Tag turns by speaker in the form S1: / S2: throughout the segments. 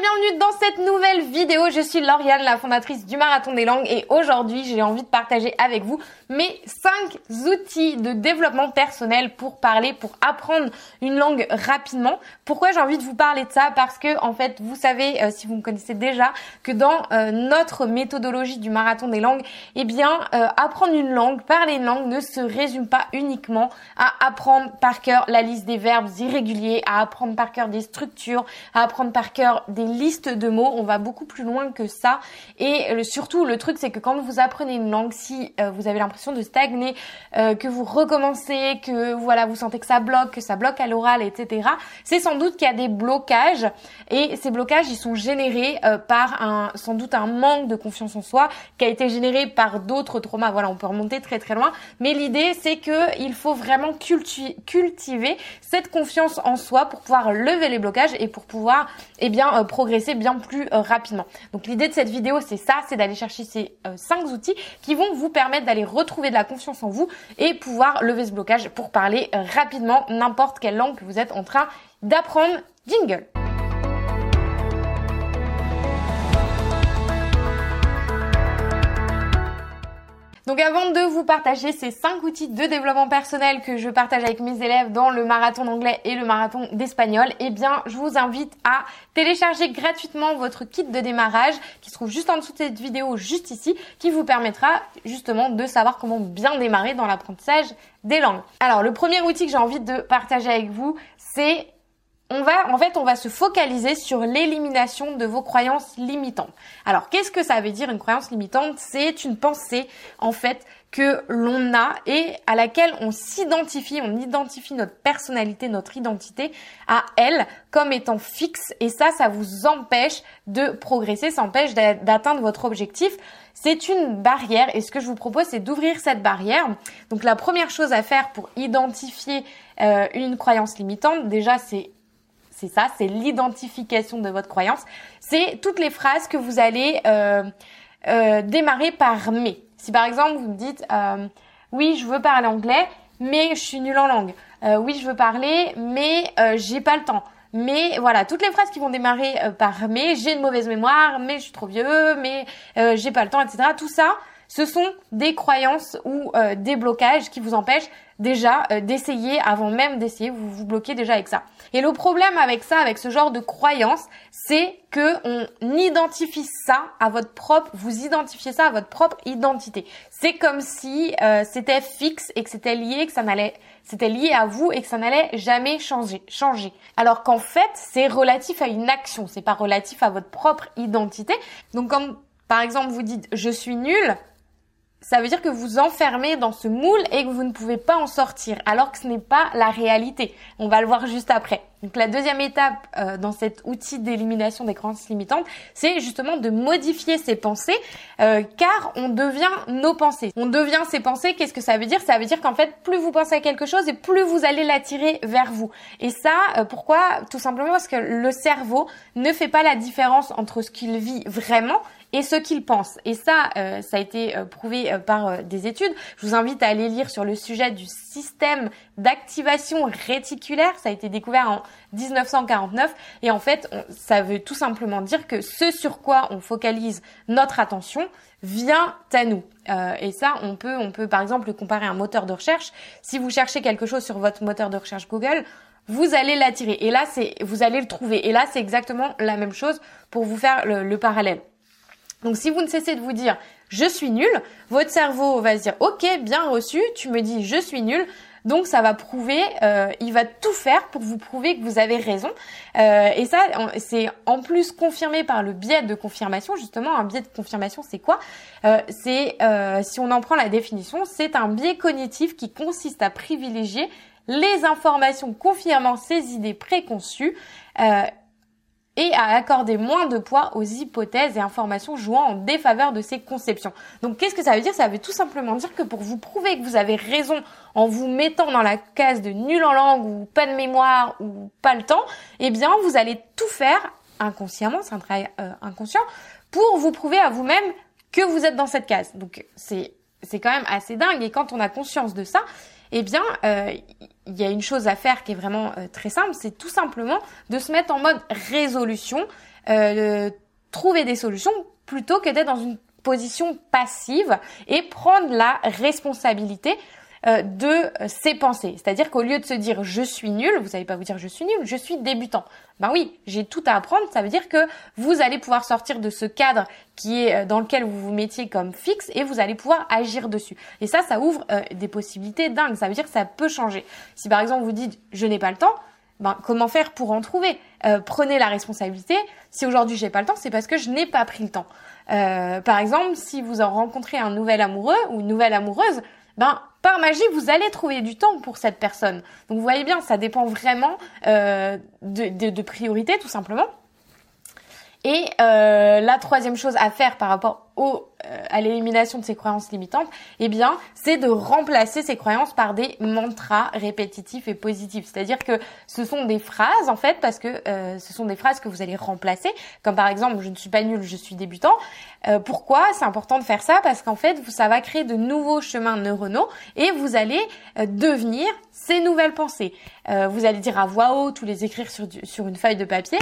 S1: bienvenue dans cette nouvelle vidéo. Je suis Lauriane, la fondatrice du Marathon des Langues et aujourd'hui j'ai envie de partager avec vous mes 5 outils de développement personnel pour parler, pour apprendre une langue rapidement. Pourquoi j'ai envie de vous parler de ça? Parce que en fait, vous savez, euh, si vous me connaissez déjà, que dans euh, notre méthodologie du Marathon des Langues, eh bien, euh, apprendre une langue, parler une langue ne se résume pas uniquement à apprendre par cœur la liste des verbes irréguliers, à apprendre par cœur des structures, à apprendre par cœur des listes de mots. On va beaucoup plus loin que ça. Et surtout, le truc, c'est que quand vous apprenez une langue, si vous avez l'impression de stagner, euh, que vous recommencez, que voilà, vous sentez que ça bloque, que ça bloque à l'oral, etc. C'est sans doute qu'il y a des blocages et ces blocages, ils sont générés euh, par un, sans doute un manque de confiance en soi qui a été généré par d'autres traumas. Voilà, on peut remonter très très loin, mais l'idée c'est que il faut vraiment cultiver cette confiance en soi pour pouvoir lever les blocages et pour pouvoir eh bien euh, progresser bien plus rapidement. Donc l'idée de cette vidéo c'est ça, c'est d'aller chercher ces cinq outils qui vont vous permettre d'aller retrouver de la confiance en vous et pouvoir lever ce blocage pour parler rapidement n'importe quelle langue que vous êtes en train d'apprendre. Jingle Donc avant de vous partager ces 5 outils de développement personnel que je partage avec mes élèves dans le marathon d'anglais et le marathon d'espagnol, eh bien je vous invite à télécharger gratuitement votre kit de démarrage qui se trouve juste en dessous de cette vidéo, juste ici, qui vous permettra justement de savoir comment bien démarrer dans l'apprentissage des langues. Alors le premier outil que j'ai envie de partager avec vous, c'est on va, en fait, on va se focaliser sur l'élimination de vos croyances limitantes. Alors, qu'est-ce que ça veut dire une croyance limitante? C'est une pensée, en fait, que l'on a et à laquelle on s'identifie, on identifie notre personnalité, notre identité à elle comme étant fixe et ça, ça vous empêche de progresser, ça empêche d'atteindre votre objectif. C'est une barrière et ce que je vous propose, c'est d'ouvrir cette barrière. Donc la première chose à faire pour identifier euh, une croyance limitante, déjà, c'est c'est ça, c'est l'identification de votre croyance. C'est toutes les phrases que vous allez euh, euh, démarrer par mais. Si par exemple vous me dites euh, oui je veux parler anglais mais je suis nulle en langue. oui je veux parler mais j'ai pas le temps. Mais voilà, toutes les phrases qui vont démarrer par mais, j'ai une mauvaise mémoire, mais je suis trop vieux, mais j'ai pas le temps, etc. Tout ça, ce sont des croyances ou des blocages qui vous empêchent déjà d'essayer, avant même d'essayer, vous vous bloquez déjà avec ça. Et le problème avec ça, avec ce genre de croyance, c'est que on identifie ça à votre propre, vous identifiez ça à votre propre identité. C'est comme si euh, c'était fixe et que c'était lié, que ça n'allait, c'était lié à vous et que ça n'allait jamais changer, changer. Alors qu'en fait, c'est relatif à une action, c'est pas relatif à votre propre identité. Donc comme par exemple vous dites je suis nul, ça veut dire que vous enfermez dans ce moule et que vous ne pouvez pas en sortir, alors que ce n'est pas la réalité. On va le voir juste après. Donc la deuxième étape euh, dans cet outil d'élimination des croyances limitantes, c'est justement de modifier ses pensées, euh, car on devient nos pensées. On devient ses pensées, qu'est-ce que ça veut dire? Ça veut dire qu'en fait, plus vous pensez à quelque chose et plus vous allez l'attirer vers vous. Et ça, euh, pourquoi? Tout simplement parce que le cerveau ne fait pas la différence entre ce qu'il vit vraiment et ce qu'il pense. Et ça, ça a été prouvé par des études. Je vous invite à aller lire sur le sujet du système d'activation réticulaire. Ça a été découvert en 1949 et en fait ça veut tout simplement dire que ce sur quoi on focalise notre attention vient à nous. Euh, et ça, on peut, on peut par exemple comparer un moteur de recherche. Si vous cherchez quelque chose sur votre moteur de recherche Google, vous allez l'attirer. Et là, c'est, vous allez le trouver. Et là, c'est exactement la même chose pour vous faire le, le parallèle. Donc, si vous ne cessez de vous dire je suis nul, votre cerveau va se dire ok, bien reçu, tu me dis je suis nul, donc ça va prouver, euh, il va tout faire pour vous prouver que vous avez raison. Euh, et ça, c'est en plus confirmé par le biais de confirmation. Justement, un biais de confirmation, c'est quoi? Euh, C'est, si on en prend la définition, c'est un biais cognitif qui consiste à privilégier les informations confirmant ses idées préconçues et à accorder moins de poids aux hypothèses et informations jouant en défaveur de ces conceptions. Donc qu'est-ce que ça veut dire? Ça veut tout simplement dire que pour vous prouver que vous avez raison en vous mettant dans la case de nul en langue ou pas de mémoire ou pas le temps, eh bien vous allez tout faire inconsciemment, c'est un travail euh, inconscient, pour vous prouver à vous-même que vous êtes dans cette case. Donc c'est c'est quand même assez dingue et quand on a conscience de ça, eh bien, euh, il y a une chose à faire qui est vraiment euh, très simple, c'est tout simplement de se mettre en mode résolution. trouver des solutions plutôt que d'être dans une position passive et prendre la responsabilité euh, de ses pensées. C'est-à-dire qu'au lieu de se dire je suis nul, vous n'allez pas vous dire je suis nul, je suis débutant. Ben oui, j'ai tout à apprendre. Ça veut dire que vous allez pouvoir sortir de ce cadre qui est euh, dans lequel vous vous mettiez comme fixe et vous allez pouvoir agir dessus. Et ça, ça ouvre euh, des possibilités dingues. Ça veut dire que ça peut changer. Si par exemple vous dites je n'ai pas le temps, ben, comment faire pour en trouver? Prenez la responsabilité. Si aujourd'hui j'ai pas le temps, c'est parce que je n'ai pas pris le temps. par exemple, si vous en rencontrez un nouvel amoureux ou une nouvelle amoureuse, ben par magie, vous allez trouver du temps pour cette personne. Donc vous voyez bien, ça dépend vraiment euh, de, de, de priorité, tout simplement. Et euh, la troisième chose à faire par rapport au, euh, à l'élimination de ces croyances limitantes, eh bien, c'est de remplacer ces croyances par des mantras répétitifs et positifs. C'est-à-dire que ce sont des phrases, en fait, parce que euh, ce sont des phrases que vous allez remplacer, comme par exemple, je ne suis pas nul, je suis débutant. Euh, pourquoi c'est important de faire ça? Parce qu'en fait, ça va créer de nouveaux chemins neuronaux et vous allez devenir ces nouvelles pensées. vous allez dire à voix haute ou les écrire sur, sur une feuille de papier.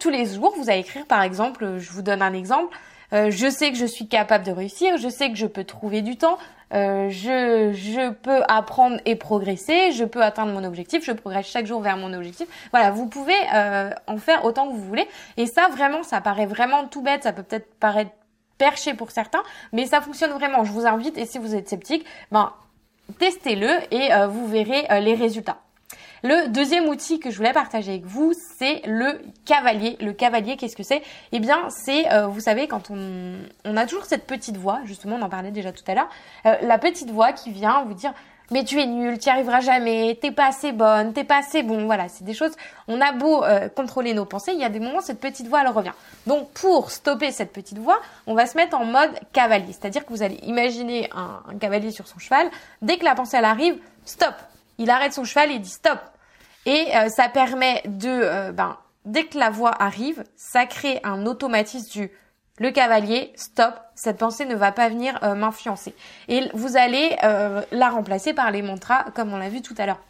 S1: tous les jours, vous allez écrire, par exemple, je vous donne un exemple, euh, je sais que je suis capable de réussir, je sais que je peux trouver du temps, euh, je, je peux apprendre et progresser, je peux atteindre mon objectif, je progresse chaque jour vers mon objectif. Voilà, vous pouvez euh, en faire autant que vous voulez. Et ça, vraiment, ça paraît vraiment tout bête, ça peut peut-être paraître perché pour certains, mais ça fonctionne vraiment. Je vous invite, et si vous êtes sceptique, ben, testez-le et vous verrez les résultats. Le deuxième outil que je voulais partager avec vous, c'est le cavalier. Le cavalier, qu'est-ce que c'est? Eh bien, c'est, euh, vous savez, quand on, on a toujours cette petite voix, justement, on en parlait déjà tout à l'heure, euh, la petite voix qui vient vous dire mais tu es nul, tu n'y arriveras jamais, t'es pas assez bonne, t'es pas assez bon. Voilà, c'est des choses. On a beau euh, contrôler nos pensées, il y a des moments cette petite voix elle revient. Donc pour stopper cette petite voix, on va se mettre en mode cavalier, c'est-à-dire que vous allez imaginer un, un, cavalier sur son cheval. Dès que la pensée elle arrive, stop. Il arrête son cheval et dit stop. Et euh, ça permet de, euh, ben, dès que la voix arrive, ça crée un automatisme du le cavalier, stop, cette pensée ne va pas venir euh, m'influencer. Et vous allez la remplacer par les mantras comme on l'a vu tout à l'heure.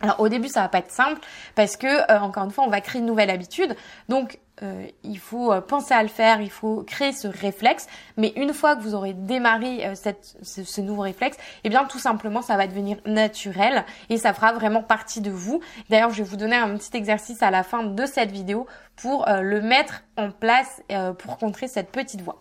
S1: Alors au début ça va pas être simple parce que encore une fois on va créer une nouvelle habitude. Donc euh, il faut euh, penser à le faire, il faut créer ce réflexe. Mais une fois que vous aurez démarré euh, cette, ce, nouveau réflexe, eh bien tout simplement ça va devenir naturel et ça fera vraiment partie de vous. D'ailleurs, je vais vous donner un petit exercice à la fin de cette vidéo pour le mettre en place pour contrer cette petite voix.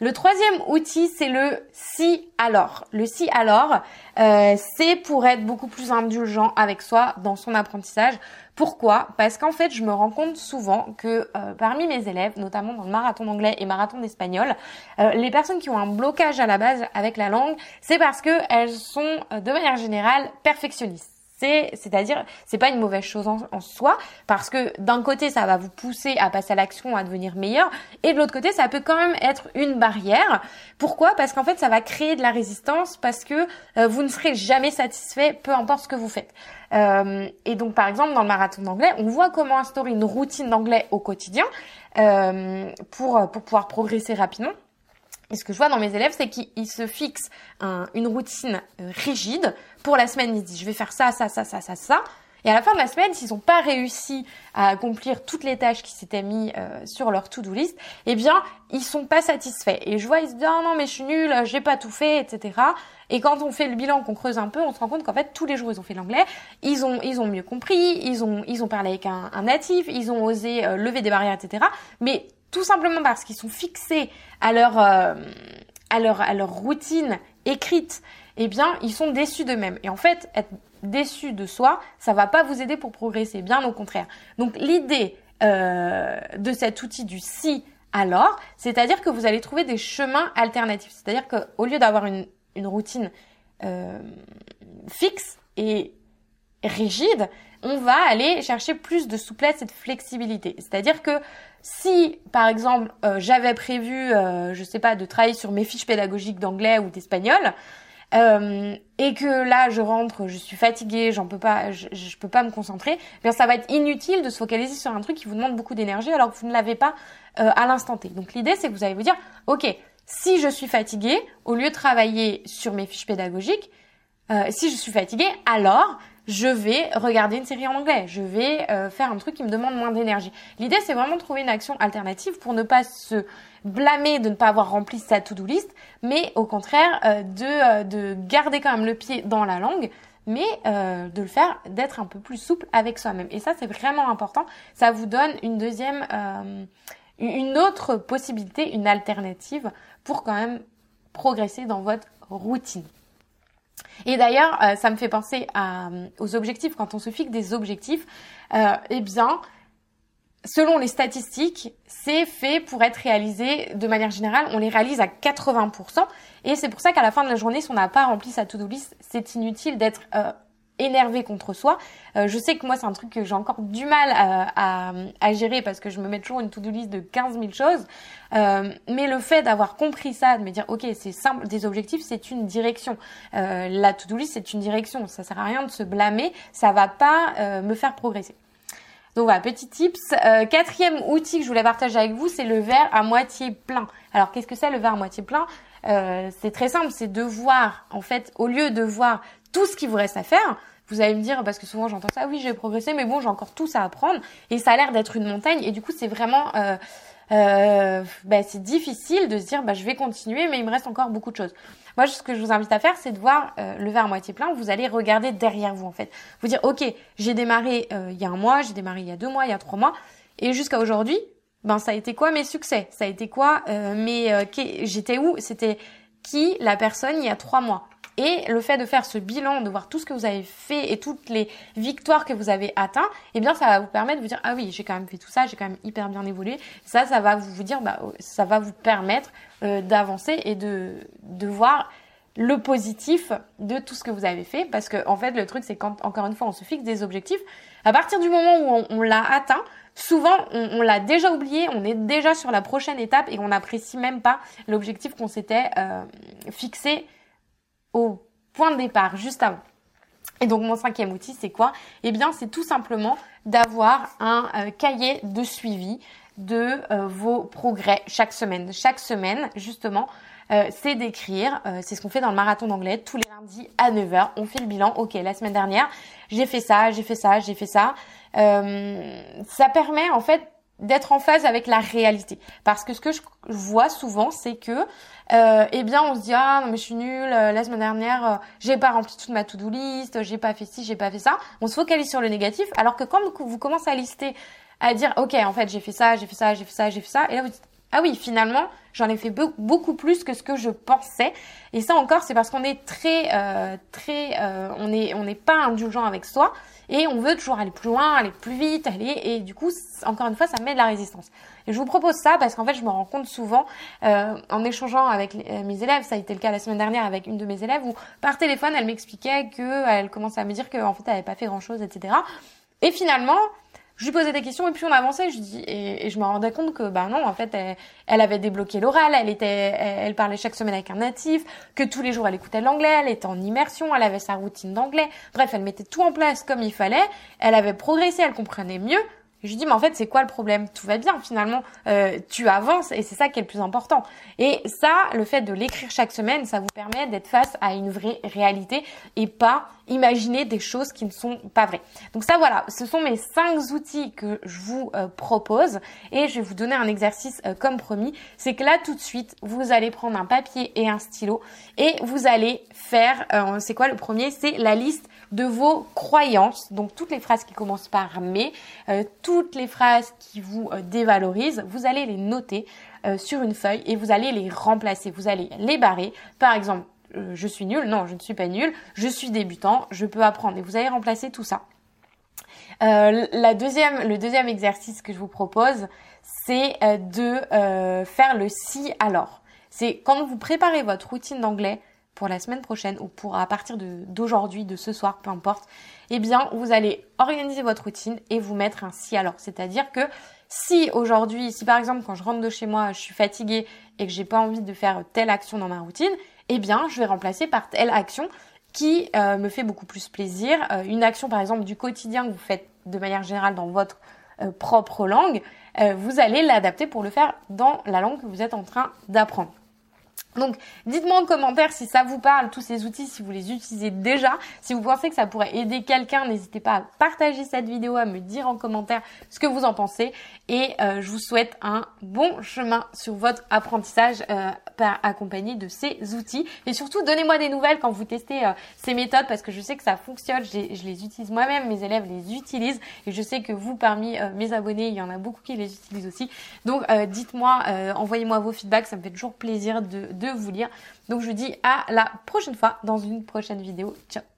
S1: Le troisième outil, c'est le si alors. Le si alors, c'est pour être beaucoup plus indulgent avec soi dans son apprentissage. Pourquoi? Parce qu'en fait, je me rends compte souvent que euh, parmi mes élèves, notamment dans le marathon d'anglais et marathon d'espagnol, euh, les personnes qui ont un blocage à la base avec la langue, c'est parce qu'elles sont euh, de manière générale perfectionnistes. C'est, c'est-à-dire, c'est pas une mauvaise chose en, soi, parce que d'un côté, ça va vous pousser à passer à l'action, à devenir meilleur, et de l'autre côté, ça peut quand même être une barrière. Pourquoi? Parce qu'en fait, ça va créer de la résistance, parce que euh, vous ne serez jamais satisfait, peu importe ce que vous faites. Euh, et donc, par exemple, dans le marathon d'anglais, on voit comment instaurer une routine d'anglais au quotidien euh, pour pour pouvoir progresser rapidement. Et ce que je vois dans mes élèves, c'est qu'ils se fixent une routine euh, rigide. Pour la semaine, ils disent je vais faire ça, ça, ça, ça, ça, ça. Et à la fin de la semaine, s'ils n'ont pas réussi à accomplir toutes les tâches qui s'étaient mis euh, sur leur to-do list, eh bien, ils sont pas satisfaits. Et je vois, ils se disent ah non mais je suis nul, j'ai pas tout fait, etc. Et quand on fait le bilan, qu'on creuse un peu, on se rend compte qu'en fait tous les jours ils ont fait l'anglais, ils ont ils ont mieux compris, ils ont ils ont parlé avec un, un natif, ils ont osé euh, lever des barrières, etc. Mais tout simplement parce qu'ils sont fixés à leur, euh, à leur, à leur routine écrite, eh bien, ils sont déçus d'eux-mêmes. Et en fait, être déçu de soi, ça va pas vous aider pour progresser, bien au contraire. Donc, l'idée euh, de cet outil du si alors, c'est-à-dire que vous allez trouver des chemins alternatifs. C'est-à-dire qu'au lieu d'avoir une, une routine euh, fixe et rigide, on va aller chercher plus de souplesse et de flexibilité. C'est-à-dire que si, par exemple, euh, j'avais prévu, euh, je sais pas, de travailler sur mes fiches pédagogiques d'anglais ou d'espagnol, euh, et que là je rentre, je suis fatiguée, j'en peux pas, je, je, peux pas me concentrer, eh bien ça va être inutile de se focaliser sur un truc qui vous demande beaucoup d'énergie alors que vous ne l'avez pas euh, à l'instant T. Donc l'idée c'est que vous allez vous dire, ok, si je suis fatiguée, au lieu de travailler sur mes fiches pédagogiques, si je suis fatiguée, alors je vais regarder une série en anglais, je vais faire un truc qui me demande moins d'énergie. L'idée, c'est vraiment de trouver une action alternative pour ne pas se blâmer de ne pas avoir rempli sa to-do list, mais au contraire de, de garder quand même le pied dans la langue, mais euh, de le faire, d'être un peu plus souple avec soi-même. Et ça, c'est vraiment important. Ça vous donne une deuxième, euh, une autre possibilité, une alternative pour quand même progresser dans votre routine. Et d'ailleurs, euh, ça me fait penser à, aux objectifs. Quand on se fixe des objectifs, eh bien, selon les statistiques, c'est fait pour être réalisé de manière générale. On les réalise à 80%. Et c'est pour ça qu'à la fin de la journée, si on n'a pas rempli sa to-do list, c'est inutile d'être euh, énervé contre soi. Euh, je sais que moi, c'est un truc que j'ai encore du mal à, à, gérer parce que je me mets toujours une to-do list de 15 000 choses. Euh, mais le fait d'avoir compris ça, de me dire, ok, c'est simple, des objectifs, c'est une direction. Euh, la to-do list, c'est une direction. Ça sert à rien de se blâmer. Ça va pas euh, me faire progresser. Donc voilà, petit tips. Euh, quatrième outil que je voulais partager avec vous, c'est le verre à moitié plein. Alors qu'est-ce que c'est le verre à moitié plein? Euh, C'est très simple, c'est de voir, en fait, au lieu de voir tout ce qui vous reste à faire, vous allez me dire, parce que souvent j'entends ça, oui j'ai progressé, mais bon j'ai encore tout ça à apprendre, et ça a l'air d'être une montagne, et du coup c'est vraiment... Euh, euh, bah, c'est difficile de se dire bah, je vais continuer mais il me reste encore beaucoup de choses. Moi ce que je vous invite à faire c'est de voir euh, le verre à moitié plein, vous allez regarder derrière vous en fait. Vous dire ok j'ai démarré euh, il y a un mois, j'ai démarré il y a deux mois, il y a trois mois et jusqu'à aujourd'hui ben ça a été quoi mes succès? Ça a été quoi euh, mes j'étais où? C'était qui la personne il y a trois mois? Et le fait de faire ce bilan, de voir tout ce que vous avez fait et toutes les victoires que vous avez atteintes, eh bien, ça va vous permettre de vous dire, ah oui, j'ai quand même fait tout ça, j'ai quand même hyper bien évolué. Ça, ça va vous, dire, bah, ça va vous permettre euh, d'avancer et de, de voir le positif de tout ce que vous avez fait parce que en fait le truc c'est quand encore une fois on se fixe des objectifs à partir du moment où on, l'a atteint souvent on, l'a déjà oublié on est déjà sur la prochaine étape et on n'apprécie même pas l'objectif qu'on s'était euh, fixé au point de départ, juste avant. Et donc mon cinquième outil, c'est quoi? Eh bien, c'est tout simplement d'avoir un euh, cahier de suivi de euh, vos progrès chaque semaine. Chaque semaine, justement, euh, c'est d'écrire, c'est ce qu'on fait dans le marathon d'anglais, tous les lundis à 9h, on fait le bilan, ok, la semaine dernière, j'ai fait ça, j'ai fait ça, j'ai fait ça. ça permet en fait d'être en phase avec la réalité. Parce que ce que je vois souvent, c'est que, euh, eh bien, on se dit ah non mais je suis nulle. Euh, la semaine dernière, euh, j'ai pas rempli toute ma to-do list, j'ai pas fait ci, j'ai pas fait ça. On se focalise sur le négatif, alors que quand vous commencez à lister, à dire ok en fait j'ai fait ça, j'ai fait ça, j'ai fait ça, j'ai fait ça, et là vous dites ah oui finalement j'en ai fait beaucoup plus que ce que je pensais. Et ça encore c'est parce qu'on est très euh, très, on est on n'est pas indulgent avec soi et on veut toujours aller plus loin, aller plus vite, aller et du coup encore une fois ça met de la résistance. Et je vous propose ça parce qu'en fait je me rends compte souvent euh, en échangeant avec euh, mes élèves, ça a été le cas la semaine dernière avec une de mes élèves où par téléphone elle m'expliquait que elle commençait à me dire qu'en fait elle avait pas fait grand chose, etc. Et finalement je lui posais des questions et puis on avançait. Je dis et, je me rendais compte que bah non, en fait, elle, avait débloqué l'oral, elle était, elle, parlait chaque semaine avec un natif, que tous les jours elle écoutait l'anglais, elle était en immersion, elle avait sa routine d'anglais. Bref, elle mettait tout en place comme il fallait. Elle avait progressé, elle comprenait mieux. Je lui dis mais en fait c'est quoi le problème? Tout va bien finalement, euh, tu avances et c'est ça qui est le plus important. Et ça, le fait de l'écrire chaque semaine, ça vous permet d'être face à une vraie réalité et pas imaginer des choses qui ne sont pas vraies. Donc ça voilà, ce sont mes cinq outils que je vous euh, propose et je vais vous donner un exercice euh, comme promis. C'est que là tout de suite, vous allez prendre un papier et un stylo et vous allez faire, c'est quoi le premier? C'est la liste de vos croyances. Donc toutes les phrases qui commencent par mais, euh, toutes les phrases qui vous euh, dévalorisent, vous allez les noter euh, sur une feuille et vous allez les remplacer. Vous allez les barrer. Par exemple, je suis nul, non, je ne suis pas nul, je suis débutant, je peux apprendre. Et vous allez remplacer tout ça. le deuxième exercice que je vous propose, c'est de faire le si alors. C'est quand vous préparez votre routine d'anglais, pour la semaine prochaine ou pour à partir d'aujourd'hui, de, ce soir, peu importe, eh bien, vous allez organiser votre routine et vous mettre un si alors. C'est-à-dire que si aujourd'hui, si par exemple quand je rentre de chez moi, je suis fatiguée et que j'ai pas envie de faire telle action dans ma routine, eh bien, je vais remplacer par telle action qui euh, me fait beaucoup plus plaisir. Euh, une action par exemple du quotidien que vous faites de manière générale dans votre euh, propre langue, vous allez l'adapter pour le faire dans la langue que vous êtes en train d'apprendre. Donc, dites-moi en commentaire si ça vous parle, tous ces outils, si vous les utilisez déjà. Si vous pensez que ça pourrait aider quelqu'un, n'hésitez pas à partager cette vidéo, à me dire en commentaire ce que vous en pensez. Et euh, je vous souhaite un bon chemin sur votre apprentissage euh, accompagné de ces outils. Et surtout, donnez-moi des nouvelles quand vous testez euh, ces méthodes parce que je sais que ça fonctionne. Je les utilise moi-même, mes élèves les utilisent. Et je sais que vous, parmi euh, mes abonnés, il y en a beaucoup qui les utilisent aussi. Donc, dites-moi, envoyez-moi vos feedbacks, ça me fait toujours plaisir de vous lire. Donc je vous dis à la prochaine fois dans une prochaine vidéo. Ciao